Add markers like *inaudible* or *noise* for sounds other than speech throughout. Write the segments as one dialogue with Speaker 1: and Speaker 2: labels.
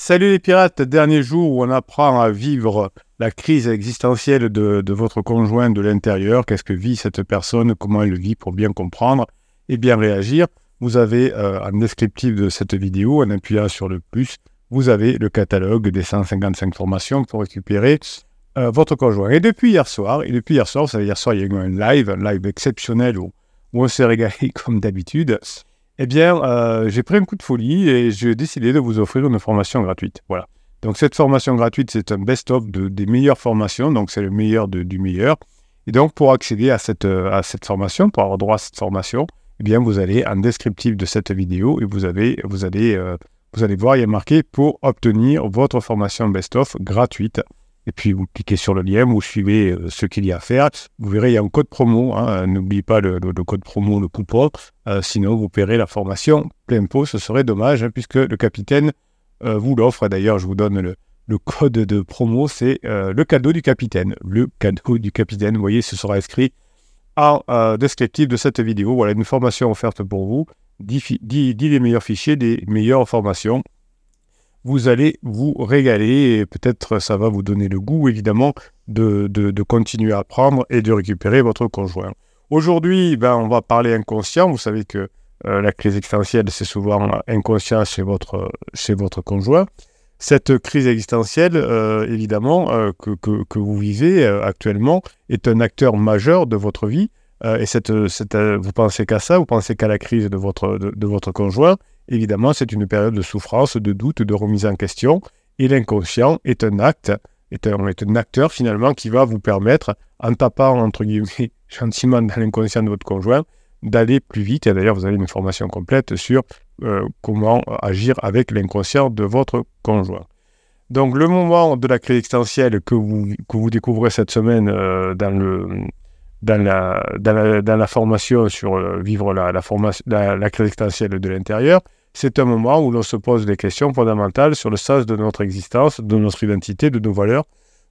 Speaker 1: Salut les pirates, dernier jour où on apprend à vivre la crise existentielle de, votre conjoint de l'intérieur. Qu'est-ce que vit cette personne? Comment elle vit pour bien comprendre et bien réagir? Vous avez euh, un descriptif de cette vidéo, en appuyant sur le plus, vous avez le catalogue des 155 formations pour récupérer euh, votre conjoint. Et depuis hier soir, et depuis hier soir, vous savez, hier soir, il y a eu un live, un live exceptionnel où, où on s'est régalé *laughs* comme d'habitude. Eh bien, euh, j'ai pris un coup de folie et j'ai décidé de vous offrir une formation gratuite. Voilà. Donc, cette formation gratuite, c'est un best-of de, des meilleures formations. Donc, c'est le meilleur du meilleur. Et donc, pour accéder à cette, euh, à cette formation, pour avoir droit à cette formation, eh bien, vous allez en descriptif de cette vidéo et vous, avez, vous, allez, euh, vous allez voir, il y a marqué pour obtenir votre formation best-of gratuite et puis vous cliquez sur le lien, vous suivez euh, ce qu'il y a à faire. Vous verrez, il y a un code promo. Hein. N'oubliez pas le, code promo, le coupon. Euh, sinon, vous paierez la formation plein pot. Ce serait dommage, hein, puisque le capitaine euh, vous l'offre. D'ailleurs, je vous donne le, code de promo. C'est le cadeau du capitaine. Le cadeau du capitaine. Vous voyez, ce sera inscrit en descriptif de cette vidéo. Voilà une formation offerte pour vous. 10, 10 des meilleurs fichiers, des meilleures formations vous allez vous régaler et peut-être ça va vous donner le goût évidemment de, continuer à apprendre et de récupérer votre conjoint. Aujourd'hui, ben, on va parler inconscient. Vous savez que euh, la crise existentielle, c'est souvent inconscient chez votre, chez votre conjoint. Cette crise existentielle, euh, évidemment, euh, que, vous vivez actuellement, est un acteur majeur de votre vie. et cette, vous pensez qu'à ça, vous pensez qu'à la crise de votre, de votre conjoint, Évidemment, c'est une période de souffrance, de doute, de remise en question. Et l'inconscient est un acte, est un, est un acteur finalement qui va vous permettre, en tapant entre guillemets *laughs* gentiment dans l'inconscient de votre conjoint, d'aller plus vite. Et d'ailleurs, vous avez une formation complète sur euh, comment agir avec l'inconscient de votre conjoint. Donc, le moment de la crise existentielle que vous, que vous découvrez cette semaine euh, dans, le, dans, la, dans, la, formation sur euh, vivre la, la, formation, la, crise existentielle de l'intérieur, c'est un moment où l'on se pose des questions fondamentales sur le sens de notre existence, de notre identité, de nos valeurs,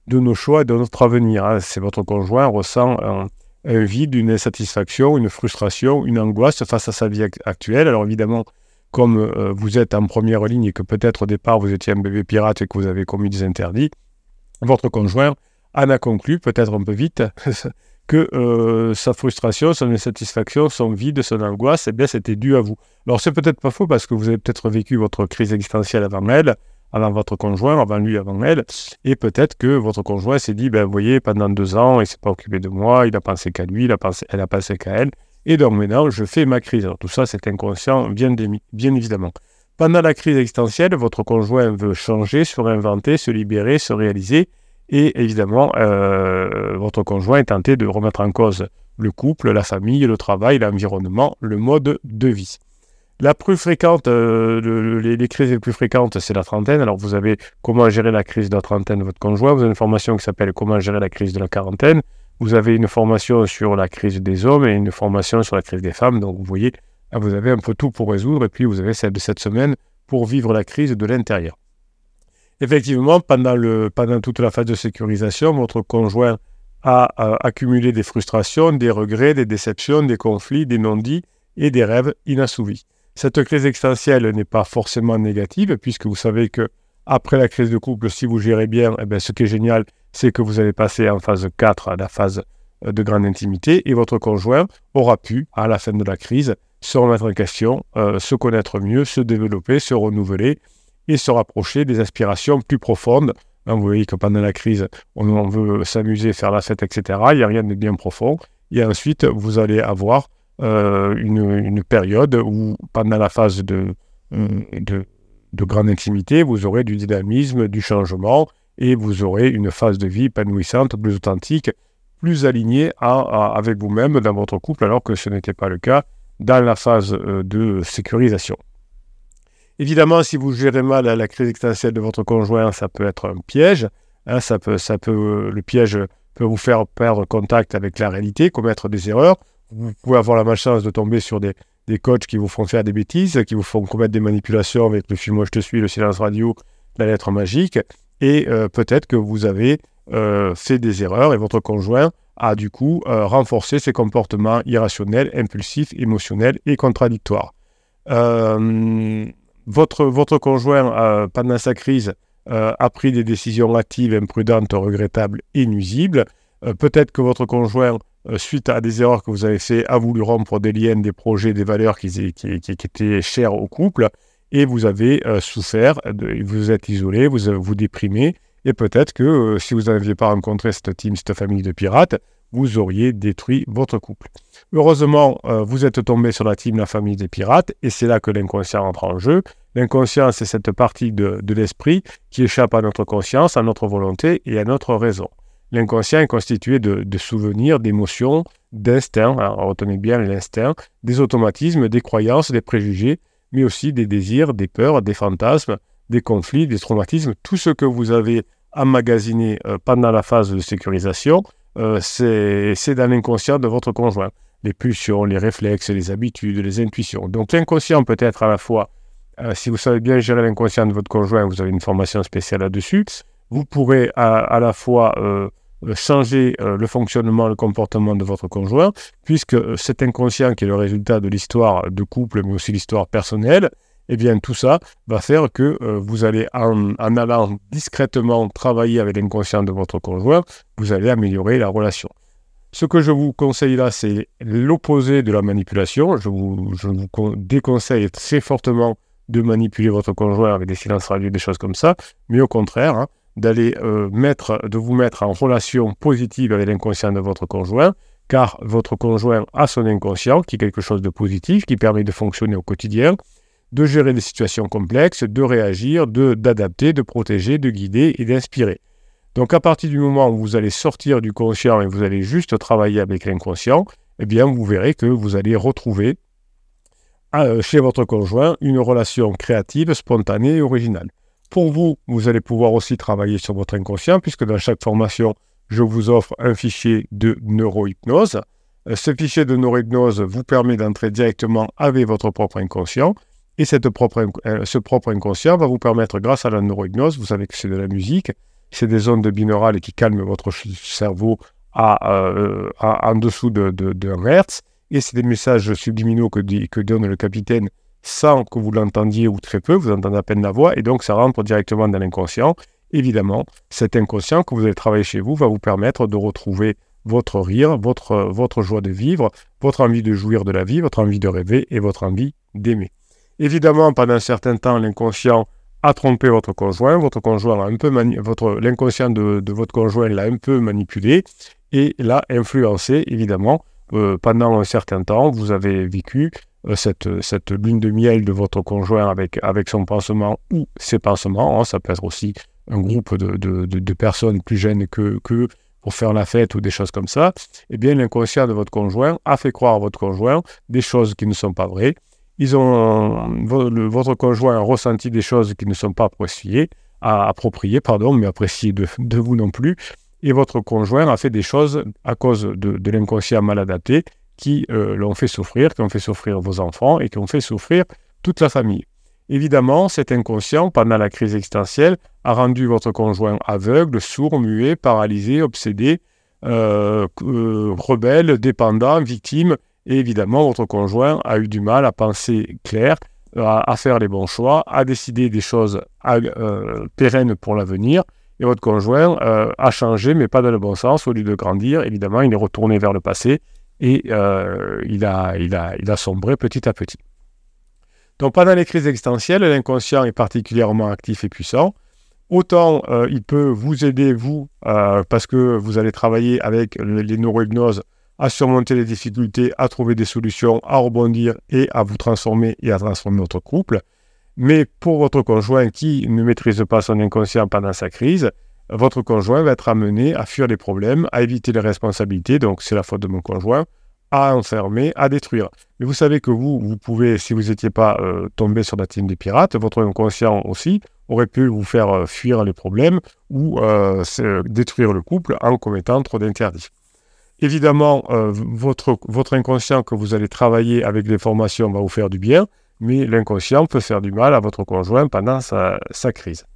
Speaker 1: de nos choix et de notre avenir. Hein. C'est votre conjoint ressent un, vide, une insatisfaction, une frustration, une angoisse face à sa vie actuelle. Alors évidemment, comme euh, vous êtes en première ligne et que peut-être au départ vous étiez un bébé pirate et que vous avez commis des interdits, votre conjoint en a conclu, peut-être un peu vite, *laughs* que euh, sa frustration, son insatisfaction, son vide, son angoisse, eh bien, c'était dû à vous. Alors, c'est peut-être pas faux parce que vous avez peut-être vécu votre crise existentielle avant elle, avant votre conjoint, avant lui, avant elle, et peut-être que votre conjoint s'est dit, ben, vous voyez, pendant deux ans, il s'est pas occupé de moi, il a pensé qu'à lui, il a pensé, elle a pensé qu'à elle, et donc maintenant, je fais ma crise. Alors, tout ça, c'est inconscient, bien, bien évidemment. Pendant la crise existentielle, votre conjoint veut changer, se réinventer, se libérer, se réaliser, et évidemment, euh, votre conjoint est tenté de remettre en cause le couple, la famille, le travail, l'environnement, le mode de vie. La plus fréquente, euh, les, crises les plus fréquentes, c'est la trentaine. Alors, vous avez comment gérer la crise de la trentaine de votre conjoint? Vous avez une formation qui s'appelle Comment gérer la crise de la quarantaine. Vous avez une formation sur la crise des hommes et une formation sur la crise des femmes. Donc, vous voyez, vous avez un peu tout pour résoudre. Et puis, vous avez celle de cette semaine pour vivre la crise de l'intérieur. Effectivement, pendant, toute la phase de sécurisation, votre conjoint a, accumulé des frustrations, des regrets, des déceptions, des conflits, des non-dits et des rêves inassouvis. Cette crise existentielle n'est pas forcément négative, puisque vous savez que après la crise de couple, si vous gérez bien, eh bien, ce qui est génial, c'est que vous allez passer en phase 4 à la phase euh, de grande intimité, et votre conjoint aura pu, à la fin de la crise, se remettre en question, euh, se connaître mieux, se développer, se renouveler, et se rapprocher des aspirations plus profondes. Hein, vous voyez que pendant la crise, on, veut s'amuser, faire la fête, etc. Il n'y a rien de bien profond. Et ensuite, vous allez avoir euh, une, période où, pendant la phase de, euh, de, de, grande intimité, vous aurez du dynamisme, du changement, et vous aurez une phase de vie épanouissante, plus authentique, plus alignée avec vous-même dans votre couple, alors que ce n'était pas le cas dans la phase euh, de sécurisation. Évidemment, si vous gérez mal la crise existentielle de votre conjoint, ça peut être un piège. Hein, ça peut, ça peut, le piège peut vous faire perdre contact avec la réalité, commettre des erreurs. Vous pouvez avoir la malchance de tomber sur des, des coachs qui vous font faire des bêtises, qui vous font commettre des manipulations avec le film Moi je te suis, le silence radio, la lettre magique. Et euh, peut-être que vous avez euh, fait des erreurs et votre conjoint a du coup euh, renforcé ses comportements irrationnels, impulsifs, émotionnels et contradictoires. Votre, conjoint, pendant sa crise, a pris des décisions actives, imprudentes, regrettables et nuisibles. Peut-être que votre conjoint suite à des erreurs que vous avez fait, a voulu rompre des liens, des projets, des valeurs qui, étaient chères au couple, et vous avez souffert, vous êtes isolé, vous vous déprimez, et peut-être que euh, si vous n'aviez pas rencontré cette team, cette famille de pirates, vous auriez détruit votre couple. Heureusement, euh, vous êtes tombé sur la team La famille des pirates, et c'est là que l'inconscient entre en jeu. L'inconscient, c'est cette partie de, l'esprit qui échappe à notre conscience, à notre volonté et à notre raison. L'inconscient est constitué de, souvenirs, d'émotions, d'instincts, retenez bien l'instinct, des automatismes, des croyances, des préjugés, mais aussi des désirs, des peurs, des fantasmes, des conflits, des traumatismes, tout ce que vous avez emmagasiné euh, pendant la phase de sécurisation, euh, c'est dans l'inconscient de votre conjoint. Les pulsions, les réflexes, les habitudes, les intuitions. Donc l'inconscient peut être à la fois, euh, si vous savez bien gérer l'inconscient de votre conjoint, vous avez une formation spéciale là-dessus, vous pourrez à, la fois changer le fonctionnement, le comportement de votre conjoint, puisque cet inconscient qui est le résultat de l'histoire de couple, mais aussi l'histoire personnelle, eh bien tout ça va faire que euh, vous allez, en, allant discrètement travailler avec l'inconscient de votre conjoint, vous allez améliorer la relation. Ce que je vous conseille là, c'est l'opposé de la manipulation. Je vous, déconseille très fortement de manipuler votre conjoint avec des silences radieux, des choses comme ça, mais au contraire, hein, d'aller euh, de vous mettre en relation positive avec l'inconscient de votre conjoint, car votre conjoint a son inconscient, qui est quelque chose de positif, qui permet de fonctionner au quotidien, de gérer des situations complexes, de réagir, de d'adapter, de protéger, de guider et d'inspirer. Donc à partir du moment où vous allez sortir du conscient et vous allez juste travailler avec l'inconscient, eh bien vous verrez que vous allez retrouver euh, chez votre conjoint une relation créative, spontanée et originale. Pour vous, vous allez pouvoir aussi travailler sur votre inconscient puisque dans chaque formation, je vous offre un fichier de neurohypnose. Euh, ce fichier de neurohypnose vous permet d'entrer directement avec votre propre inconscient et cette propre, euh, ce propre inconscient va vous permettre, grâce à la neurohypnose, vous savez que c'est de la musique, c'est des ondes binaurales qui calment votre cerveau à, euh, en dessous de, de, Hertz, et c'est des messages subliminaux que, que donne le capitaine sans que vous l'entendiez ou très peu, vous entendez à peine la voix, et donc ça rentre directement dans l'inconscient. Évidemment, cet inconscient que vous allez travailler chez vous va vous permettre de retrouver votre rire, votre, votre joie de vivre, votre envie de jouir de la vie, votre envie de rêver et votre envie d'aimer. Évidemment, pendant un certain temps, l'inconscient a trompé votre conjoint, votre conjoint un peu votre l'inconscient de, votre conjoint l'a un peu manipulé et l'a influencé évidemment euh, pendant un certain temps. Vous avez vécu euh, cette, lune de miel de votre conjoint avec, avec son pansement ou ses pansements. Hein. ça peut être aussi un groupe de, de, personnes plus jeunes que, que pour faire la fête ou des choses comme ça. Eh bien, l'inconscient de votre conjoint a fait croire à votre conjoint des choses qui ne sont pas vraies ils ont, votre conjoint a ressenti des choses qui ne sont pas appréciées, appropriées, pardon, mais appréciées de, vous non plus. Et votre conjoint a fait des choses à cause de, l'inconscient mal adapté qui euh, l'ont fait souffrir, qui ont fait souffrir vos enfants et qui ont fait souffrir toute la famille. Évidemment, cet inconscient, pendant la crise existentielle, a rendu votre conjoint aveugle, sourd, muet, paralysé, obsédé, euh, euh, rebelle, dépendant, victime et évidemment, votre conjoint a eu du mal à penser clair, à, faire les bons choix, à décider des choses euh, pérennes pour l'avenir. Et votre conjoint euh, a changé, mais pas dans le bon sens. Au lieu de grandir, évidemment, il est retourné vers le passé et euh, il, a, sombré petit à petit. Donc pendant les crises existentielles, l'inconscient est particulièrement actif et puissant. Autant il peut vous aider, vous, parce que vous allez travailler avec les neurohypnoses à surmonter les difficultés, à trouver des solutions, à rebondir et à vous transformer et à transformer votre couple. Mais pour votre conjoint qui ne maîtrise pas son inconscient pendant sa crise, votre conjoint va être amené à fuir les problèmes, à éviter les responsabilités, donc c'est la faute de mon conjoint, à enfermer, à détruire. Mais vous savez que vous, vous pouvez, si vous n'étiez pas euh, tombé sur la team des pirates, votre inconscient aussi aurait pu vous faire euh, fuir les problèmes ou euh, détruire le couple en commettant trop d'interdits. Évidemment, euh, votre, votre inconscient que vous allez travailler avec des formations va vous faire du bien, mais l'inconscient peut faire du mal à votre conjoint pendant sa, crise.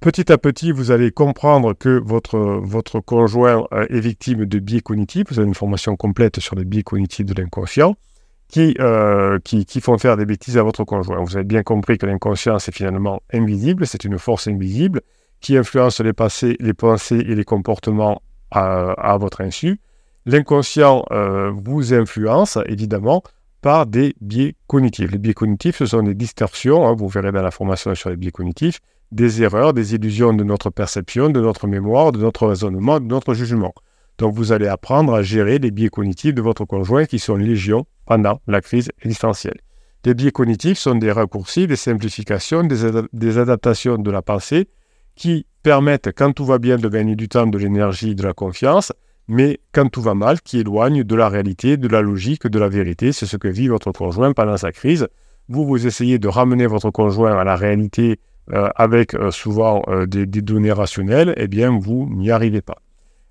Speaker 1: Petit à petit, vous allez comprendre que votre, votre conjoint euh, est victime de biais cognitifs. Vous avez une formation complète sur les biais cognitifs de l'inconscient. qui, qui, qui, font faire des bêtises à votre conjoint. Vous avez bien compris que l'inconscient, c'est finalement invisible, c'est une force invisible qui influence les, passés, les pensées et les comportements à, votre insu. L'inconscient vous influence, évidemment, par des biais cognitifs. Les biais cognitifs, ce sont des distorsions, hein, vous verrez dans la formation sur les biais cognitifs, des erreurs, des illusions de notre perception, de notre mémoire, de notre raisonnement, de notre jugement. Donc vous allez apprendre à gérer les biais cognitifs de votre conjoint qui sont légion pendant la crise existentielle. Les biais cognitifs sont des raccourcis, des simplifications, des adaptations de la pensée qui permettent, quand tout va bien, de gagner du temps, de l'énergie, de la confiance, mais quand tout va mal, qui éloigne de la réalité, de la logique, de la vérité. C'est ce que vit votre conjoint pendant sa crise. Vous, vous essayez de ramener votre conjoint à la réalité euh, avec euh, souvent euh, des, données rationnelles, eh bien, vous n'y arrivez pas.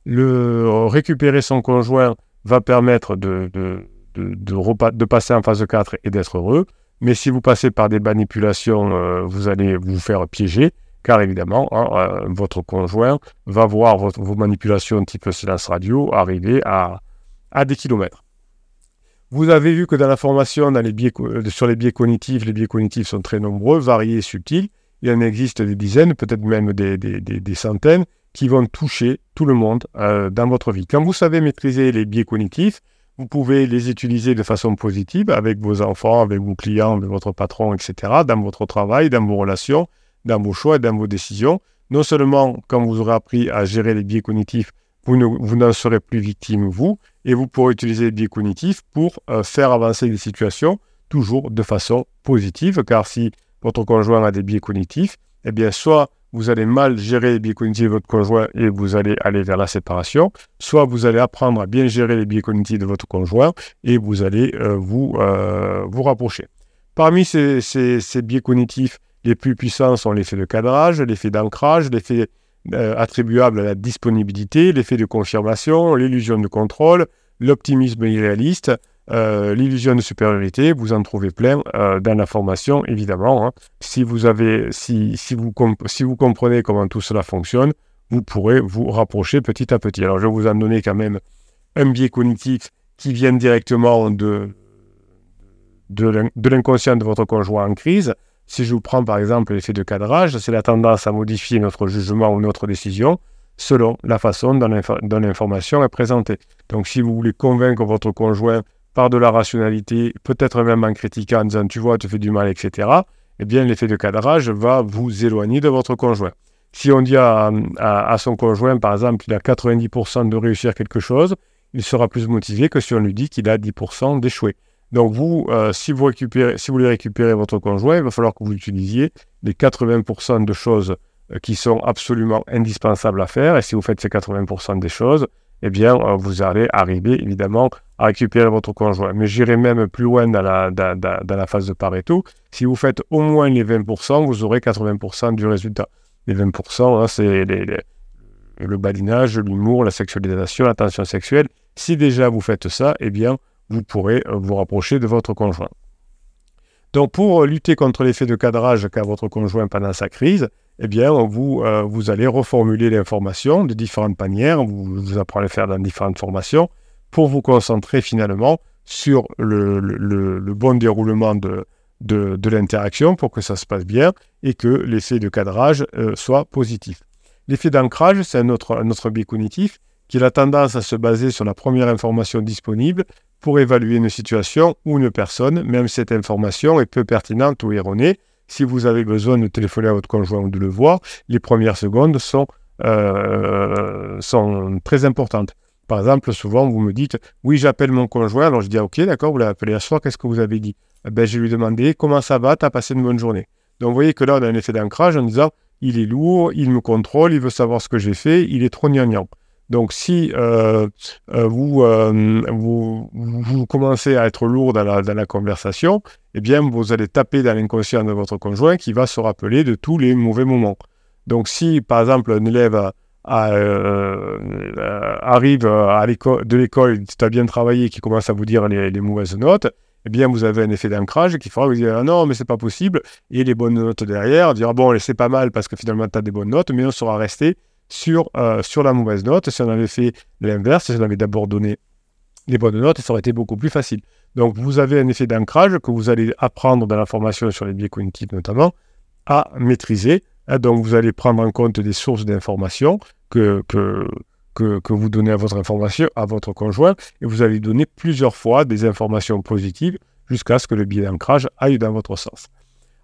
Speaker 1: Le, récupérer son conjoint va permettre de, de, passer en phase 4 et d'être heureux. Mais si vous passez par des manipulations, vous allez vous faire piéger car évidemment, hein, euh, votre conjoint va voir vos manipulations type silence radio arriver à, des kilomètres. Vous avez vu que dans la formation euh, sur les biais cognitifs, les biais cognitifs sont très nombreux, variés et subtils. Il en existe des dizaines, peut-être même des, centaines, qui vont toucher tout le monde euh, dans votre vie. Quand vous savez maîtriser les biais cognitifs, vous pouvez les utiliser de façon positive avec vos enfants, avec vos clients, avec votre patron, etc., dans votre travail, dans vos relations, dans vos choix et dans vos décisions. Non seulement quand vous aurez appris à gérer les biais cognitifs, vous, n'en serez plus victime, vous, et vous pourrez utiliser les biais cognitifs pour euh, faire avancer les situations toujours de façon positive, car si votre conjoint a des biais cognitifs, eh bien, soit vous allez mal gérer les biais cognitifs de votre conjoint et vous allez aller vers la séparation, soit vous allez apprendre à bien gérer les biais cognitifs de votre conjoint et vous allez euh, vous, euh, vous rapprocher. Parmi ces biais cognitifs, les plus puissants sont l'effet de cadrage, l'effet d'ancrage, l'effet euh, attribuable à la disponibilité, l'effet de confirmation, l'illusion de contrôle, l'optimisme irréaliste, euh, l'illusion de supériorité. Vous en trouvez plein euh, dans la formation, évidemment. Hein. Si, vous avez, si, si, vous si vous comprenez comment tout cela fonctionne, vous pourrez vous rapprocher petit à petit. Alors, je vais vous en donner quand même un biais cognitif qui vient directement de, de l'inconscient de votre conjoint en crise. Si je vous prends par exemple l'effet de cadrage, c'est la tendance à modifier notre jugement ou notre décision selon la façon dont l'information est présentée. Donc si vous voulez convaincre votre conjoint par de la rationalité, peut-être même en critiquant, en disant tu vois, tu fais du mal, etc., eh bien l'effet de cadrage va vous éloigner de votre conjoint. Si on dit à, son conjoint, par exemple, qu'il a 90% de réussir quelque chose, il sera plus motivé que si on lui dit qu'il a 10% d'échouer. Donc vous, euh, si, vous récupérez, si vous voulez récupérer votre conjoint, il va falloir que vous utilisiez les 80% de choses euh, qui sont absolument indispensables à faire. Et si vous faites ces 80% des choses, eh bien, euh, vous allez arriver évidemment à récupérer votre conjoint. Mais j'irai même plus loin dans la, dans, dans la phase de. Si vous faites au moins les 20%, vous aurez 80% du résultat. Les 20%, hein, c'est le badinage, l'humour, la sexualisation, la tension sexuelle. Si déjà vous faites ça, eh bien, vous pourrez euh, vous rapprocher de votre conjoint. Donc pour euh, lutter contre l'effet de cadrage qu'a votre conjoint pendant sa crise, eh bien vous, euh, allez reformuler l'information de différentes manières, vous, vous apprenez à faire dans différentes formations, pour vous concentrer finalement sur le, bon déroulement de, de, l'interaction pour que ça se passe bien et que l'effet de cadrage soit positif. L'effet d'ancrage, c'est un autre, un autre biais cognitif qui a tendance à se baser sur la première information disponible pour évaluer une situation ou une personne, même si cette information est peu pertinente ou erronée. Si vous avez besoin de téléphoner à votre conjoint ou de le voir, les premières secondes sont, euh, très importantes. Par exemple, souvent, vous me dites Oui, j'appelle mon conjoint. Alors je dis Ok, d'accord, vous l'avez appelé à soir, qu'est-ce que vous avez dit? Eh ben, Je lui ai demandé Comment ça va? Tu as passé une bonne journée? Donc vous voyez que là, on a un effet d'ancrage en disant Il est lourd, il me contrôle, il veut savoir ce que j'ai fait, il est trop gnangnan. Donc, si euh, euh, euh, vous, vous, commencez à être lourd dans la, conversation, eh bien, vous allez taper dans l'inconscient de votre conjoint qui va se rappeler de tous les mauvais moments. Donc, si, par exemple, un élève arrive à de l'école, tu as bien travaillé, qui commence à vous dire les, mauvaises notes, eh bien, vous avez un effet d'ancrage qui fera vous dire ah non, mais c'est pas possible. Et les bonnes notes derrière, dire bon, c'est pas mal parce que finalement, tu as des bonnes notes, mais on sera resté sur, euh, sur la mauvaise note. Si on avait fait l'inverse, si on avait d'abord donné les bonnes notes, ça aurait été beaucoup plus facile. Donc, vous avez un effet d'ancrage que vous allez apprendre dans la formation sur les biais cognitifs notamment à maîtriser. Hein. donc, vous allez prendre en compte des sources d'informations que, que, que, vous donnez à votre information, à votre conjoint, et vous allez donner plusieurs fois des informations positives jusqu'à ce que le biais d'ancrage aille dans votre sens.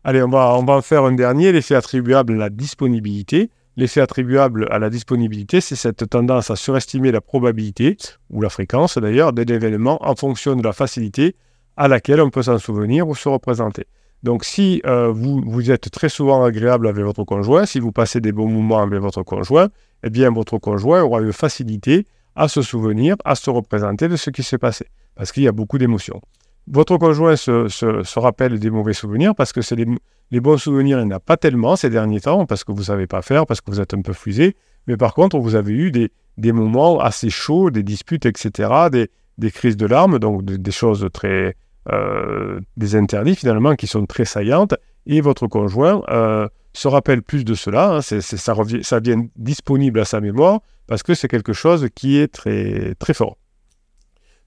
Speaker 1: Allez, on va, on va en faire un dernier, l'effet attribuable à la disponibilité. L'effet attribuable à la disponibilité, c'est cette tendance à surestimer la probabilité, ou la fréquence d'ailleurs, d'un événement en fonction de la facilité à laquelle on peut s'en souvenir ou se représenter. Donc si euh, vous, êtes très souvent agréable avec votre conjoint, si vous passez des bons moments avec votre conjoint, eh bien votre conjoint aura une facilité à se souvenir, à se représenter de ce qui s'est passé, parce qu'il y a beaucoup d'émotions. Votre conjoint se, rappelle des mauvais souvenirs, parce que c'est les, bons souvenirs, il n'y en a pas tellement ces derniers temps, parce que vous ne savez pas faire, parce que vous êtes un peu fusé, mais par contre, vous avez eu des, moments assez chauds, des disputes, etc., des, crises de larmes, donc des choses très... Euh, des interdits finalement qui sont très saillantes, et votre conjoint euh, se rappelle plus de cela, hein, ça, revient, ça vient disponible à sa mémoire parce que c'est quelque chose qui est très, très fort.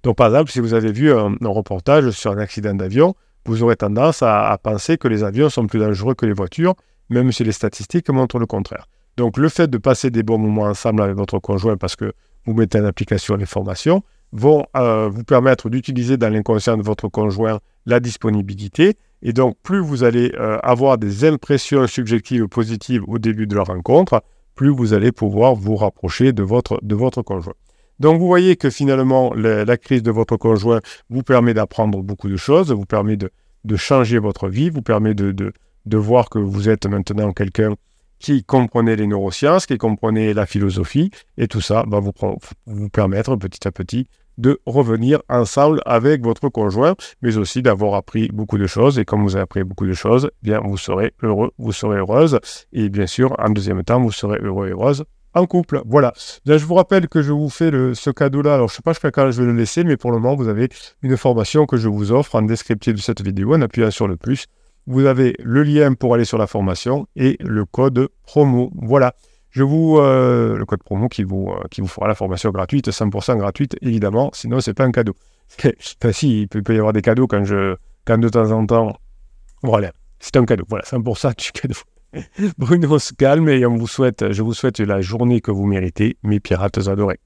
Speaker 1: Donc par exemple, si vous avez vu un, reportage sur un accident d'avion, vous aurez tendance à, penser que les avions sont plus dangereux que les voitures, même si les statistiques montrent le contraire. Donc le fait de passer des bons moments ensemble avec votre conjoint parce que vous mettez en application les formations vont euh, vous permettre d'utiliser dans l'inconscient de votre conjoint la disponibilité et donc, plus vous allez euh, avoir des impressions subjectives positives au début de la rencontre, plus vous allez pouvoir vous rapprocher de votre, de votre conjoint. Donc, vous voyez que finalement, la, crise de votre conjoint vous permet d'apprendre beaucoup de choses, vous permet de, changer votre vie, vous permet de, voir que vous êtes maintenant quelqu'un qui comprenait les neurosciences, qui comprenait la philosophie, et tout ça va vous, vous permettre petit à petit de revenir ensemble avec votre conjoint, mais aussi d'avoir appris beaucoup de choses. Et comme vous avez appris beaucoup de choses, eh bien vous serez heureux, vous serez heureuse. Et bien sûr, en deuxième temps, vous serez heureux et heureuse en couple. Voilà. je vous rappelle que je vous fais ce cadeau-là. Alors, je ne sais pas jusqu'à quand je vais le laisser, mais pour le moment, vous avez une formation que je vous offre en descriptif de cette vidéo en appuyant sur le plus. Vous avez le lien pour aller sur la formation et le code promo. Voilà. Je vous euh, le code promo qui vous, euh, qui vous fera la formation gratuite, 100% gratuite évidemment, sinon c'est pas un cadeau. *laughs* enfin si, il peut, y avoir des cadeaux quand je quand de temps en temps. Voilà, c'est un cadeau. Voilà, 100% du cadeau. Bruno se *laughs* calme et on vous souhaite, je vous souhaite la journée que vous méritez, mes pirates adorés.